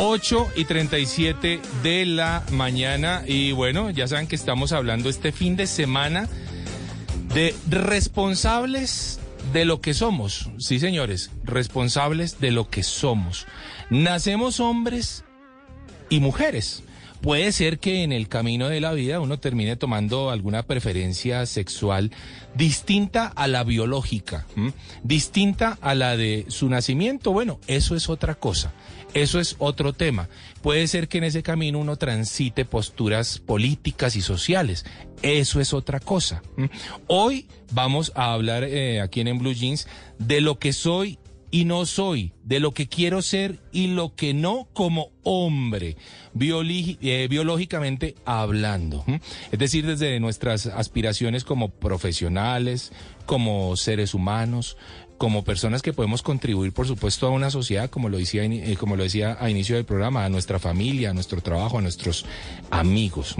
8 y 37 de la mañana y bueno, ya saben que estamos hablando este fin de semana de responsables de lo que somos. Sí, señores, responsables de lo que somos. Nacemos hombres y mujeres. Puede ser que en el camino de la vida uno termine tomando alguna preferencia sexual distinta a la biológica, distinta a la de su nacimiento. Bueno, eso es otra cosa. Eso es otro tema. Puede ser que en ese camino uno transite posturas políticas y sociales. Eso es otra cosa. Hoy vamos a hablar eh, aquí en, Blue Jeans de lo que soy y no soy, de lo que quiero ser y lo que no como hombre, eh, biológicamente hablando. Es decir, desde nuestras aspiraciones como profesionales, como seres humanos, como personas que podemos contribuir, por supuesto, a una sociedad, como lo decía, eh, como lo decía a inicio del programa, a nuestra familia, a nuestro trabajo, a nuestros amigos.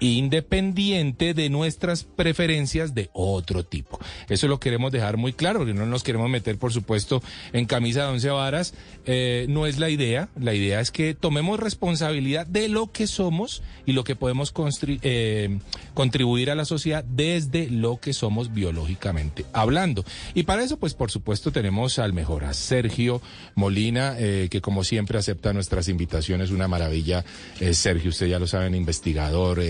Independiente de nuestras preferencias de otro tipo. Eso lo queremos dejar muy claro, porque no nos queremos meter, por supuesto, en camisa de once varas. Eh, no es la idea. La idea es que tomemos responsabilidad de lo que somos y lo que podemos eh, contribuir a la sociedad desde lo que somos biológicamente hablando. Y para eso, pues, por supuesto, tenemos al mejor, a Sergio Molina, eh, que como siempre acepta nuestras invitaciones. Una maravilla. Sergio, usted ya lo saben, investigador.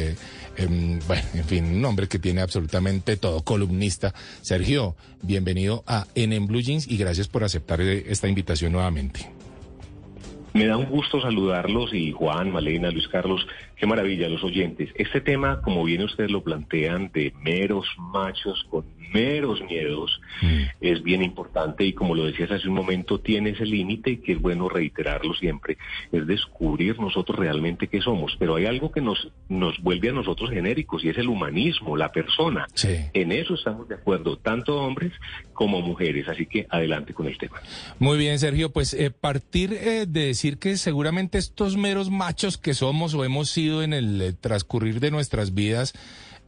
Em, bueno, en fin, un hombre que tiene absolutamente todo, columnista. Sergio, bienvenido a en Blue Jeans y gracias por aceptar eh, esta invitación nuevamente. Me da un gusto saludarlos y Juan, Malena, Luis Carlos, qué maravilla los oyentes. Este tema, como bien ustedes lo plantean, de meros machos con meros miedos, es bien importante y como lo decías hace un momento, tiene ese límite que es bueno reiterarlo siempre, es descubrir nosotros realmente qué somos. Pero hay algo que nos, nos vuelve a nosotros genéricos y es el humanismo, la persona. Sí. En eso estamos de acuerdo, tanto hombres como mujeres. Así que adelante con el tema. Muy bien, Sergio, pues eh, partir eh, de decir que seguramente estos meros machos que somos o hemos sido en el eh, transcurrir de nuestras vidas,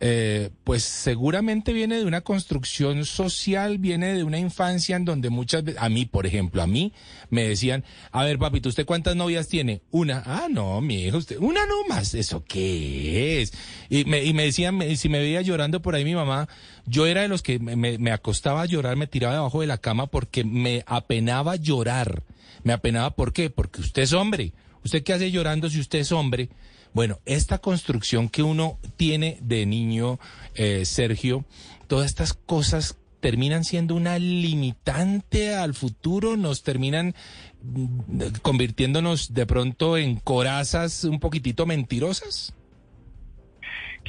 eh, pues seguramente viene de una construcción social, viene de una infancia en donde muchas veces, a mí, por ejemplo, a mí me decían, a ver, papito, ¿usted cuántas novias tiene? Una. Ah, no, mi hijo, usted, una no más, ¿eso qué es? Y me, y me decían, me- si me veía llorando por ahí mi mamá, yo era de los que me, acostaba a llorar, me tiraba debajo de la cama porque me apenaba llorar. Me apenaba, ¿por qué? Porque usted es hombre. ¿Usted qué hace llorando si usted es hombre? Bueno, esta construcción que uno tiene de niño, eh, Sergio, todas estas cosas terminan siendo una limitante al futuro, nos terminan mm, convirtiéndonos de pronto en corazas un poquitito mentirosas.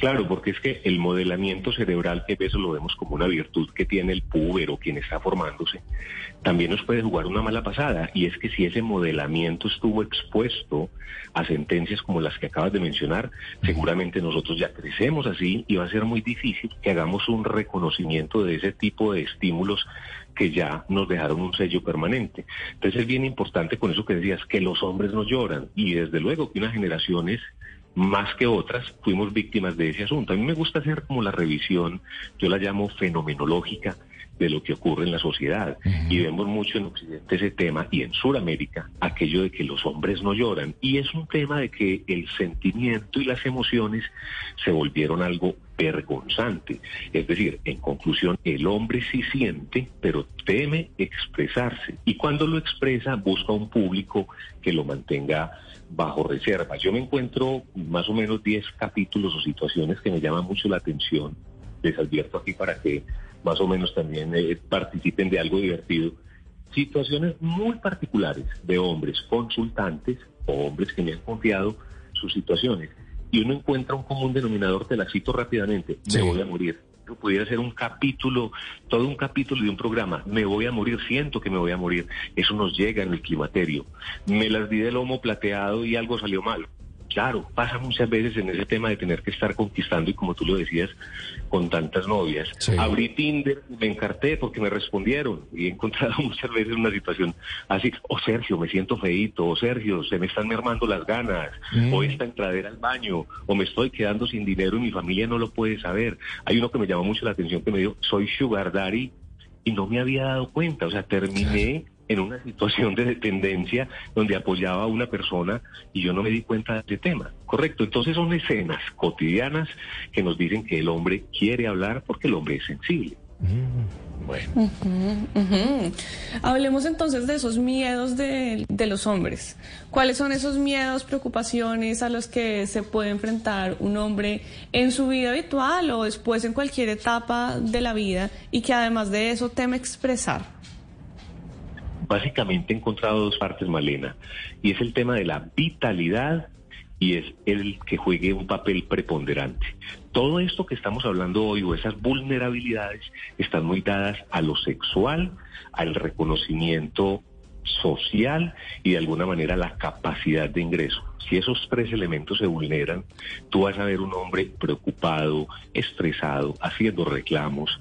Claro, porque es que el modelamiento cerebral, que eso lo vemos como una virtud que tiene el puber o quien está formándose, también nos puede jugar una mala pasada. Y es que si ese modelamiento estuvo expuesto a sentencias como las que acabas de mencionar, seguramente nosotros ya crecemos así y va a ser muy difícil que hagamos un reconocimiento de ese tipo de estímulos que ya nos dejaron un sello permanente. Entonces es bien importante con eso que decías, que los hombres no lloran. Y desde luego que unas generaciones más que otras, fuimos víctimas de ese asunto. A mí me gusta hacer como la revisión, yo la llamo fenomenológica de lo que ocurre en la sociedad. Y vemos mucho en Occidente ese tema y en Sudamérica aquello de que los hombres no lloran. Y es un tema de que el sentimiento y las emociones se volvieron algo vergonzante. Es decir, en conclusión, el hombre sí siente, pero teme expresarse. Y cuando lo expresa, busca un público que lo mantenga bajo reserva. Yo me encuentro más o menos 10 capítulos o situaciones que me llaman mucho la atención. Les advierto aquí para que más o menos también eh, participen de algo divertido. Situaciones muy particulares de hombres consultantes o hombres que me han confiado sus situaciones. Y uno encuentra un común denominador, te la cito rápidamente, Sí. me voy a morir. Pudiera ser un capítulo, todo un capítulo de un programa. Me voy a morir, siento que me voy a morir. Eso nos llega en el climaterio. Me las di de lomo plateado y algo salió mal. Claro, pasa muchas veces en ese tema de tener que estar conquistando y como tú lo decías, con tantas novias. Sí. Abrí Tinder, me encarté porque me respondieron y he encontrado muchas veces una situación así, o Sergio, me siento feíto, o Sergio, se me están mermando las ganas, Mm. o esta entradera al baño, o me estoy quedando sin dinero y mi familia no lo puede saber. Hay uno que me llamó mucho la atención que me dijo, soy sugar daddy y no me había dado cuenta, o sea, terminé en una situación de dependencia donde apoyaba a una persona y yo no me di cuenta de ese tema. Correcto, entonces son escenas cotidianas que nos dicen que el hombre quiere hablar porque el hombre es sensible. Bueno, Ujú. Hablemos entonces de esos miedos de, de los hombres. ¿Cuáles son esos miedos, preocupaciones a los que se puede enfrentar un hombre en su vida habitual o después en cualquier etapa de la vida y que además de eso teme expresar? Básicamente he encontrado dos partes, Malena, y es el tema de la vitalidad y es el que juegue un papel preponderante. Todo esto que estamos hablando hoy o esas vulnerabilidades están muy dadas a lo sexual, al reconocimiento social y de alguna manera la capacidad de ingreso. Si esos tres elementos se vulneran, tú vas a ver un hombre preocupado, estresado, haciendo reclamos,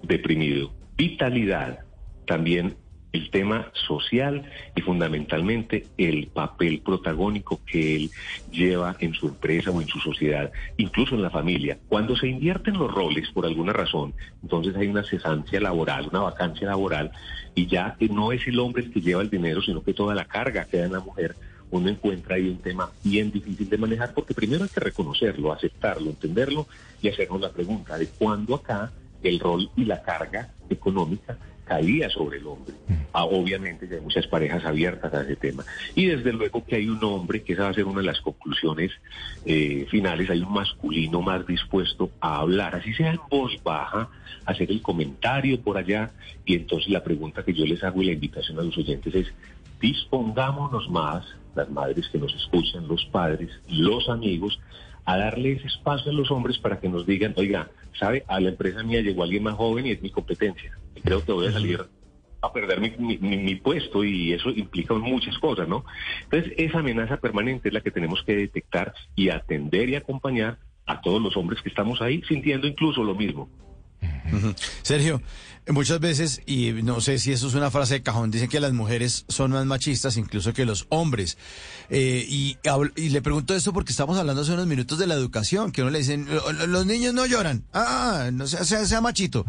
deprimido. Vitalidad, también el tema social y fundamentalmente el papel protagónico que él lleva en su empresa o en su sociedad, incluso en la familia. Cuando se invierten los roles por alguna razón, entonces hay una cesancia laboral, una vacancia laboral, y ya no es el hombre el que lleva el dinero, sino que toda la carga queda en la mujer. Uno encuentra ahí un tema bien difícil de manejar porque primero hay que reconocerlo, aceptarlo, entenderlo y hacernos la pregunta de cuándo acá el rol y la carga económica caía sobre el hombre. Ah, obviamente ya hay muchas parejas abiertas a ese tema. Y desde luego que hay un hombre, que esa va a ser una de las conclusiones eh, finales, hay un masculino más dispuesto a hablar, así sea en voz baja, hacer el comentario por allá. Y entonces la pregunta que yo les hago y la invitación a los oyentes es, dispongámonos más, las madres que nos escuchan, los padres, los amigos, a darle ese espacio a los hombres para que nos digan, oiga, ¿sabe? A la empresa mía llegó alguien más joven y es mi competencia. Y creo que voy a salir a perder mi, mi- mi- mi puesto y eso implica muchas cosas, ¿no? Entonces, esa amenaza permanente es la que tenemos que detectar y atender y acompañar a todos los hombres que estamos ahí sintiendo incluso lo mismo. Sergio, muchas veces, y no sé si eso es una frase de cajón, dicen que las mujeres son más machistas incluso que los hombres. Eh, y, le pregunto esto porque estamos hablando hace unos minutos de la educación, que uno le dicen, "Lo- lo- los niños no lloran, ah, no sea, sea, sea machito.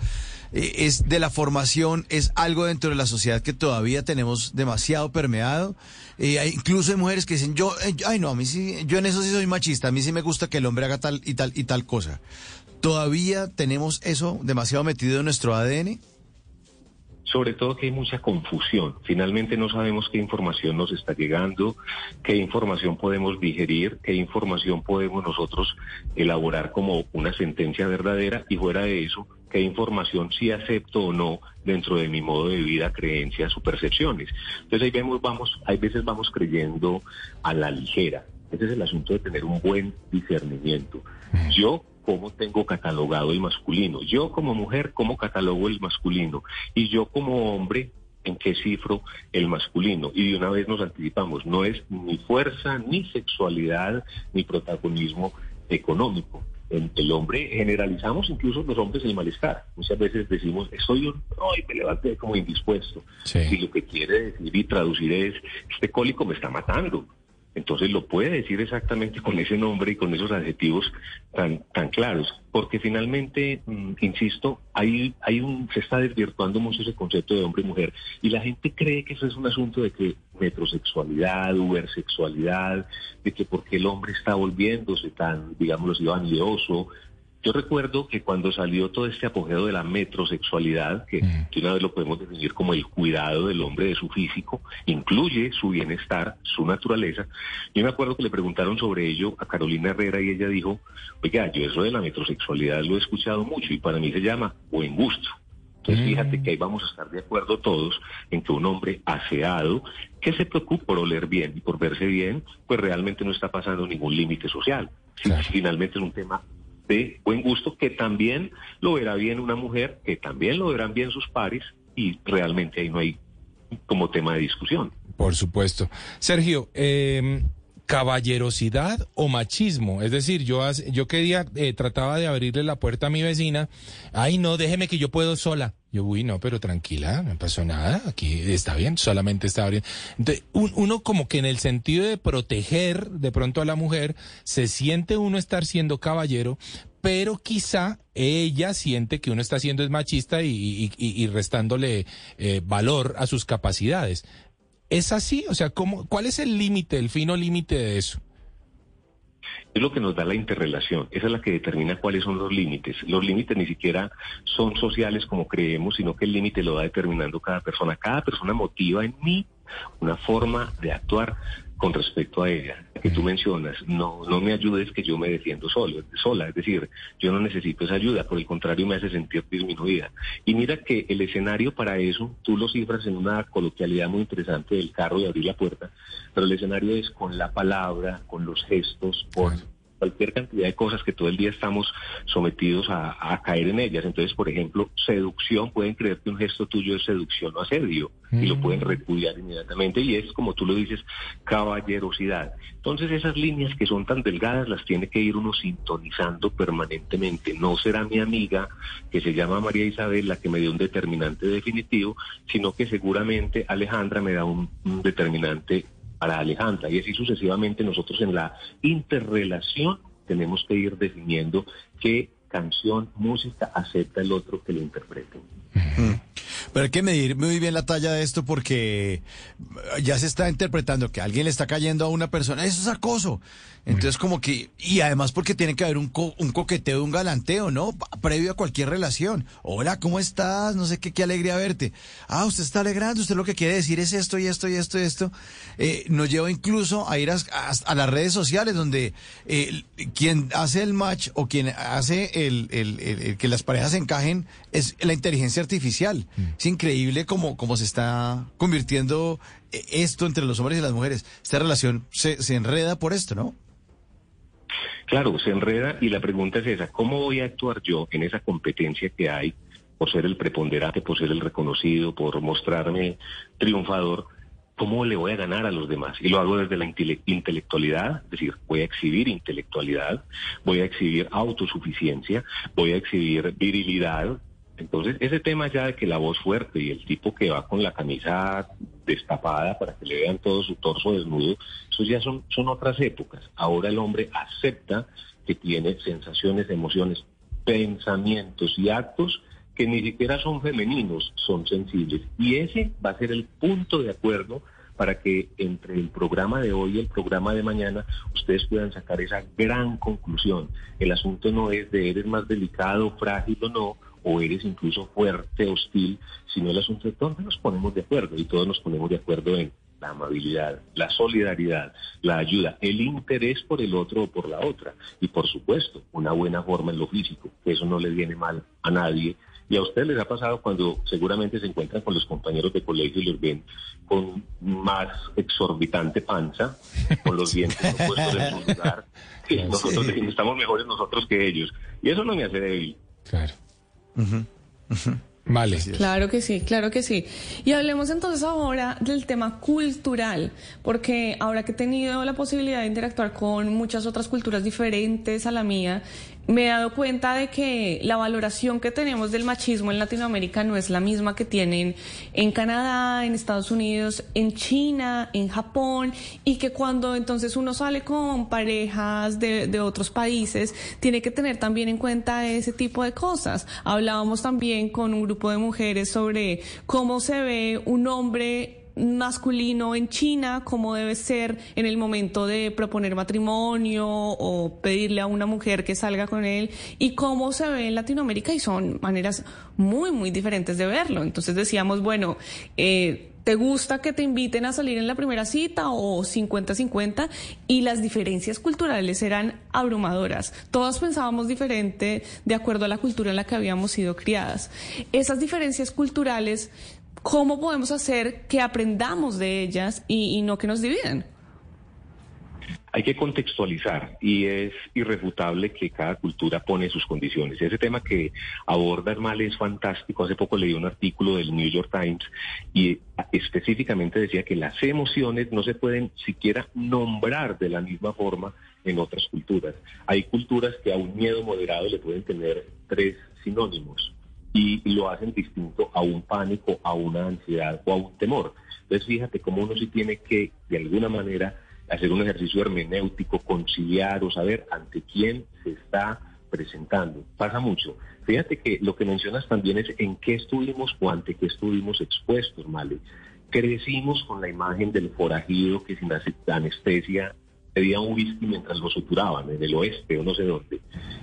Eh, es de la formación, es algo dentro de la sociedad que todavía tenemos demasiado permeado. Eh, incluso hay mujeres que dicen, yo, ay no, a mí sí, yo en eso sí soy machista, a mí sí me gusta que el hombre haga tal y tal y tal cosa. ¿Todavía tenemos eso demasiado metido en nuestro ADN? sobre todo que hay mucha confusión. Finalmente no sabemos qué información nos está llegando, qué información podemos digerir, qué información podemos nosotros elaborar como una sentencia verdadera y fuera de eso, qué información sí acepto o no dentro de mi modo de vida, creencias o percepciones. Entonces ahí vemos, vamos, hay veces vamos creyendo a la ligera. Ese es el asunto de tener un buen discernimiento. Yo cómo tengo catalogado el masculino. Yo como mujer, cómo catalogo el masculino. Y yo como hombre, en qué cifro el masculino. Y de una vez nos anticipamos, no es ni fuerza, ni sexualidad, ni protagonismo económico. En el hombre generalizamos incluso los hombres el malestar. Muchas veces decimos, estoy un, hoy me levanté como indispuesto. Sí. Y lo que quiere decir y traducir es, este cólico me está matando. Entonces lo puede decir exactamente con ese nombre y con esos adjetivos tan, tan claros, porque finalmente, mm, insisto, hay, hay un, se está desvirtuando mucho ese concepto de hombre y mujer, y la gente cree que eso es un asunto de que metrosexualidad, ubersexualidad, de que porque el hombre está volviéndose tan, digámoslo así, vanidoso, yo recuerdo que cuando salió todo este apogeo de la metrosexualidad, que de una vez lo podemos definir como el cuidado del hombre de su físico, incluye su bienestar, su naturaleza. Yo me acuerdo que le preguntaron sobre ello a Carolina Herrera y ella dijo, oiga, yo eso de la metrosexualidad lo he escuchado mucho y para mí se llama buen gusto. Entonces Mm. fíjate que ahí vamos a estar de acuerdo todos en que un hombre aseado, que se preocupa por oler bien y por verse bien, pues realmente no está pasando ningún límite social. Claro. Finalmente es un tema de buen gusto que también lo verá bien una mujer, que también lo verán bien sus pares y realmente ahí no hay como tema de discusión. Por supuesto. Sergio, eh, caballerosidad o machismo. Es decir, yo, yo quería, eh, trataba de abrirle la puerta a mi vecina. Ay, no, déjeme que yo puedo sola. Yo, uy, no, pero tranquila, no pasó nada. Aquí está bien, solamente está abriendo. Entonces, uno como que en el sentido de proteger de pronto a la mujer, se siente uno estar siendo caballero, pero quizá ella siente que uno está siendo es machista y, restándole eh, valor a sus capacidades. ¿Es así? O sea, ¿cómo, ¿cuál es el límite, el fino límite de eso? Es lo que nos da la interrelación, esa es la que determina cuáles son los límites. Los límites ni siquiera son sociales como creemos, sino que el límite lo va determinando cada persona. Cada persona motiva en mí una forma de actuar con respecto a ella, que tú mencionas, no, no me ayudes que yo me defiendo solo, sola, es decir, yo no necesito esa ayuda, por el contrario me hace sentir disminuida. Y mira que el escenario para eso, tú lo cifras en una coloquialidad muy interesante del carro y abrir la puerta, pero el escenario es con la palabra, con los gestos, con cualquier cantidad de cosas que todo el día estamos sometidos a, caer en ellas. Entonces, por ejemplo, seducción, pueden creer que un gesto tuyo es seducción o asedio y lo pueden mm. repudiar inmediatamente y es, como tú lo dices, caballerosidad. Entonces, esas líneas que son tan delgadas las tiene que ir uno sintonizando permanentemente. No será mi amiga, que se llama María Isabel, la que me dio un determinante definitivo, sino que seguramente Alejandra me da un determinante para Alejandra. Y así sucesivamente nosotros en la interrelación tenemos que ir definiendo qué canción, música acepta el otro que lo interprete. Pero hay que medir muy bien la talla de esto porque ya se está interpretando que alguien le está cayendo a una persona. Eso es acoso. Entonces, como que, y además porque tiene que haber un, un coqueteo, un galanteo, ¿no? Previo a cualquier relación. Hola, ¿cómo estás? No sé qué, qué alegría verte. Ah, usted está alegrando, usted lo que quiere decir es esto y esto y esto y esto. Eh, nos lleva incluso a ir a, las redes sociales donde eh, quien hace el match o quien hace el, el, que las parejas encajen es la inteligencia artificial. Mm. Es increíble cómo, cómo se está convirtiendo eh, esto entre los hombres y las mujeres. Esta relación se, se enreda por esto, ¿no? Claro, se enreda y la pregunta es esa, ¿cómo voy a actuar yo en esa competencia que hay por ser el preponderante, por ser el reconocido, por mostrarme triunfador? ¿Cómo le voy a ganar a los demás? Y lo hago desde la intelectualidad, es decir, voy a exhibir intelectualidad, voy a exhibir autosuficiencia, voy a exhibir virilidad, entonces, ese tema ya de que la voz fuerte y el tipo que va con la camisa destapada para que le vean todo su torso desnudo, eso ya son, son otras épocas. Ahora el hombre acepta que tiene sensaciones, emociones, pensamientos y actos que ni siquiera son femeninos, son sensibles. Y ese va a ser el punto de acuerdo para que entre el programa de hoy y el programa de mañana ustedes puedan sacar esa gran conclusión. El asunto no es de eres más delicado, frágil o no, o eres incluso fuerte, hostil, sino el asunto es dónde nos ponemos de acuerdo y todos nos ponemos de acuerdo en la amabilidad, la solidaridad, la ayuda, el interés por el otro o por la otra y por supuesto una buena forma en lo físico, que eso no le viene mal a nadie. Y a ustedes les ha pasado cuando seguramente se encuentran con los compañeros de colegio y los ven con más exorbitante panza, con los dientes puestos en su lugar, que nosotros estamos mejores nosotros que ellos. Y eso no me hace débil. Claro. Vale. Claro que sí, claro que sí. Y hablemos entonces ahora del tema cultural, porque ahora que he tenido la posibilidad de interactuar con muchas otras culturas diferentes a la mía, me he dado cuenta de que la valoración que tenemos del machismo en Latinoamérica no es la misma que tienen en Canadá, en Estados Unidos, en China, en Japón, y que cuando entonces uno sale con parejas de, otros países, tiene que tener también en cuenta ese tipo de cosas. Hablábamos también con un grupo de mujeres sobre cómo se ve un hombre masculino en China, cómo debe ser en el momento de proponer matrimonio o pedirle a una mujer que salga con él y cómo se ve en Latinoamérica y son maneras muy, muy diferentes de verlo. Entonces decíamos, bueno, eh, ¿te gusta que te inviten a salir en la primera cita o 50-50? Y las diferencias culturales eran abrumadoras. Todas pensábamos diferente de acuerdo a la cultura en la que habíamos sido criadas. Esas diferencias culturales ¿cómo podemos hacer que aprendamos de ellas y, no que nos dividan? Hay que contextualizar y es irrefutable que cada cultura pone sus condiciones. Ese tema que aborda mal es fantástico. Hace poco leí un artículo del New York Times y específicamente decía que las emociones no se pueden siquiera nombrar de la misma forma en otras culturas. Hay culturas que a un miedo moderado le pueden tener tres sinónimos y lo hacen distinto a un pánico, a una ansiedad o a un temor. Entonces fíjate cómo uno sí tiene que, de alguna manera, hacer un ejercicio hermenéutico, conciliar o saber ante quién se está presentando. Pasa mucho. Fíjate que lo que mencionas también es en qué estuvimos o ante qué estuvimos expuestos, Male. Crecimos con la imagen del forajido que sin anestesia pedía un whisky mientras lo suturaban en el oeste o no sé dónde.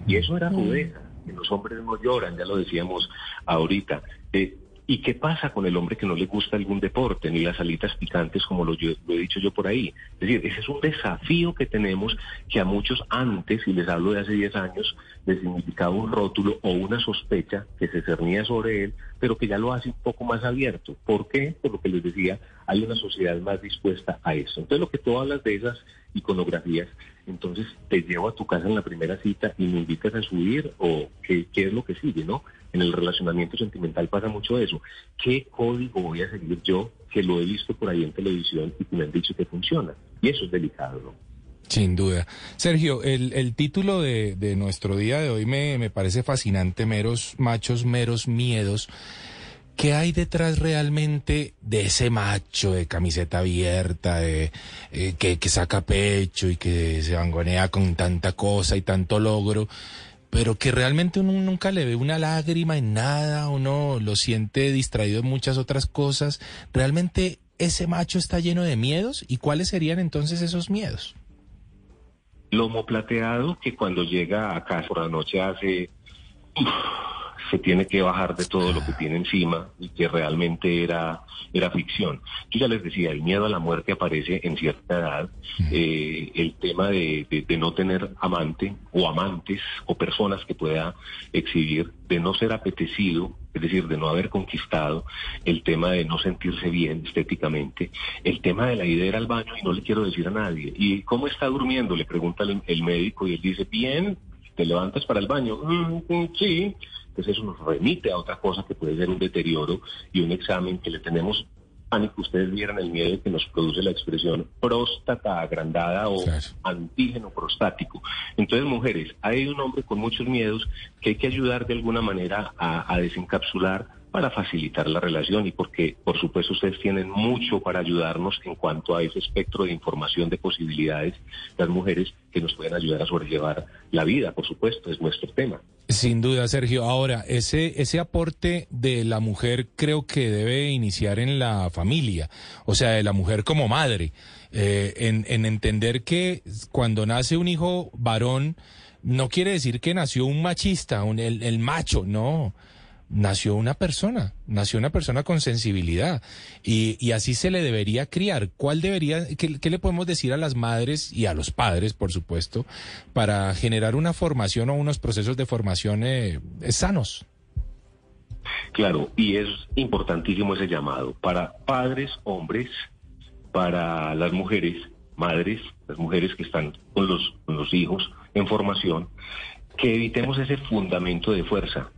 Y eso era rudeza, que los hombres no lloran, ya lo decíamos ahorita. Eh, ¿Y qué pasa con el hombre que no le gusta algún deporte, ni las alitas picantes, como lo, he dicho yo por ahí? Es decir, ese es un desafío que tenemos que a muchos antes, y les hablo de hace 10 años, les significaba un rótulo o una sospecha que se cernía sobre él, pero que ya lo hace un poco más abierto. ¿Por qué? Por lo que les decía, hay una sociedad más dispuesta a eso. Entonces, lo que tú hablas de esas iconografías, entonces te llevo a tu casa en la primera cita y me invitas a subir o qué, qué es lo que sigue, ¿no? En el relacionamiento sentimental pasa mucho eso. ¿Qué código voy a seguir yo que lo he visto por ahí en televisión y que me han dicho que funciona? Y eso es delicado, ¿no? Sin duda. Sergio, el, el título de, de, nuestro día de hoy me, me parece fascinante, meros machos, meros miedos. ¿Qué hay detrás realmente de ese macho de camiseta abierta, de, eh, que, saca pecho y que se vangonea con tanta cosa y tanto logro? pero que realmente uno nunca le ve una lágrima en nada, uno lo siente distraído en muchas otras cosas. ¿Realmente ese macho está lleno de miedos? ¿Y cuáles serían entonces esos miedos? Lomo plateado que cuando llega a casa por la noche hace... se tiene que bajar de todo lo que tiene encima y que realmente era, era ficción. Yo ya les decía, el miedo a la muerte aparece en cierta edad, eh, el tema de, de, no tener amante o amantes o personas que pueda exhibir, de no ser apetecido, es decir, de no haber conquistado, el tema de no sentirse bien estéticamente, el tema de la idea de ir al baño y no le quiero decir a nadie. ¿Y cómo está durmiendo? Le pregunta el, el médico y él dice, bien, te levantas para el baño. Mm, mm, sí, entonces eso nos remite a otra cosa que puede ser un deterioro y un examen que le tenemos pánico. Ustedes vieran el miedo que nos produce la expresión próstata agrandada o antígeno prostático. Entonces, mujeres, hay un hombre con muchos miedos que hay que ayudar de alguna manera a, a desencapsular para facilitar la relación y porque, por supuesto, ustedes tienen mucho para ayudarnos en cuanto a ese espectro de información, de posibilidades, las mujeres que nos pueden ayudar a sobrellevar la vida, por supuesto, es nuestro tema. Sin duda, Sergio. Ahora, ese, ese aporte de la mujer creo que debe iniciar en la familia, o sea, de la mujer como madre, eh, en, en entender que cuando nace un hijo varón, no quiere decir que nació un machista, un, el macho, no nació una persona, nació una persona con sensibilidad y, así se le debería criar. ¿Cuál debería, qué, le podemos decir a las madres y a los padres, por supuesto, para generar una formación o unos procesos de formación eh, sanos? Claro, y es importantísimo ese llamado para padres, hombres, para las mujeres, madres, las mujeres que están con los hijos en formación, que evitemos ese fundamento de fuerza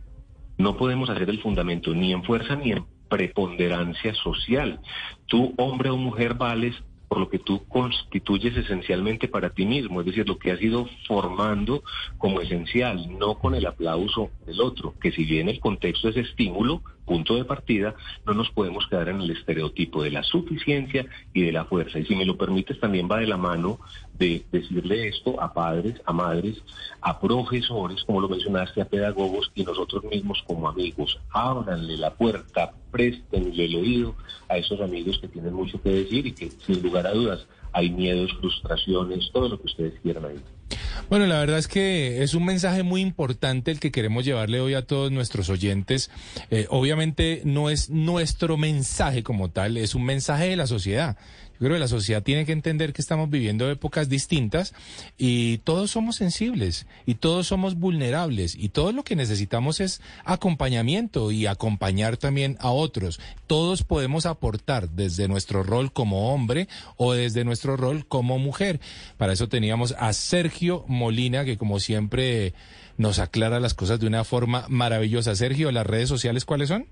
no podemos hacer el fundamento ni en fuerza ni en preponderancia social. Tú, hombre o mujer, vales por lo que tú constituyes esencialmente para ti mismo, es decir, lo que has ido formando como esencial, no con el aplauso del otro, que si bien el contexto es estímulo, punto de partida, no nos podemos quedar en el estereotipo de la suficiencia y de la fuerza. Y si me lo permites, también va de la mano de decirle esto a padres, a madres, a profesores, como lo mencionaste, a pedagogos y nosotros mismos como amigos. Ábranle la puerta, préstenle el oído a esos amigos que tienen mucho que decir y que sin lugar a dudas hay miedos, frustraciones, todo lo que ustedes quieran ahí. Bueno, la verdad es que es un mensaje muy importante el que queremos llevarle hoy a todos nuestros oyentes. Eh, obviamente no es nuestro mensaje como tal, es un mensaje de la sociedad. Yo creo que la sociedad tiene que entender que estamos viviendo épocas distintas y todos somos sensibles y todos somos vulnerables y todo lo que necesitamos es acompañamiento y acompañar también a otros. Todos podemos aportar desde nuestro rol como hombre o desde nuestro rol como mujer. Para eso teníamos a Sergio Molina, que como siempre nos aclara las cosas de una forma maravillosa. Sergio, ¿las redes sociales cuáles son?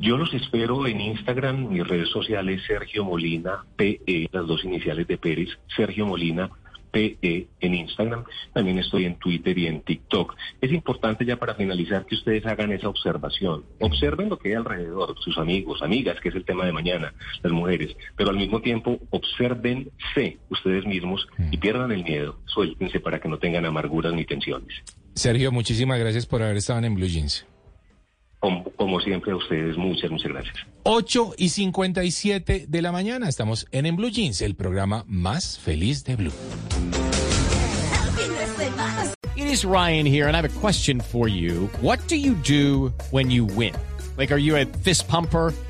Yo los espero en Instagram, mis redes sociales, Sergio Molina, PE, las dos iniciales de Pérez, Sergio Molina, PE en Instagram. También estoy en Twitter y en TikTok. Es importante ya para finalizar que ustedes hagan esa observación. Observen lo que hay alrededor, sus amigos, amigas, que es el tema de mañana, las mujeres. Pero al mismo tiempo, observense ustedes mismos y pierdan el miedo. Suéltense para que no tengan amarguras ni tensiones. Sergio, muchísimas gracias por haber estado en Blue Jeans. Como, como, siempre a ustedes, muchas, muchas gracias. 8 y 57 de la mañana, estamos en En Blue Jeans, el programa más feliz de Blue. It is Ryan here, and I have a question for you. What do you do when you win? Like, are you a fist pumper?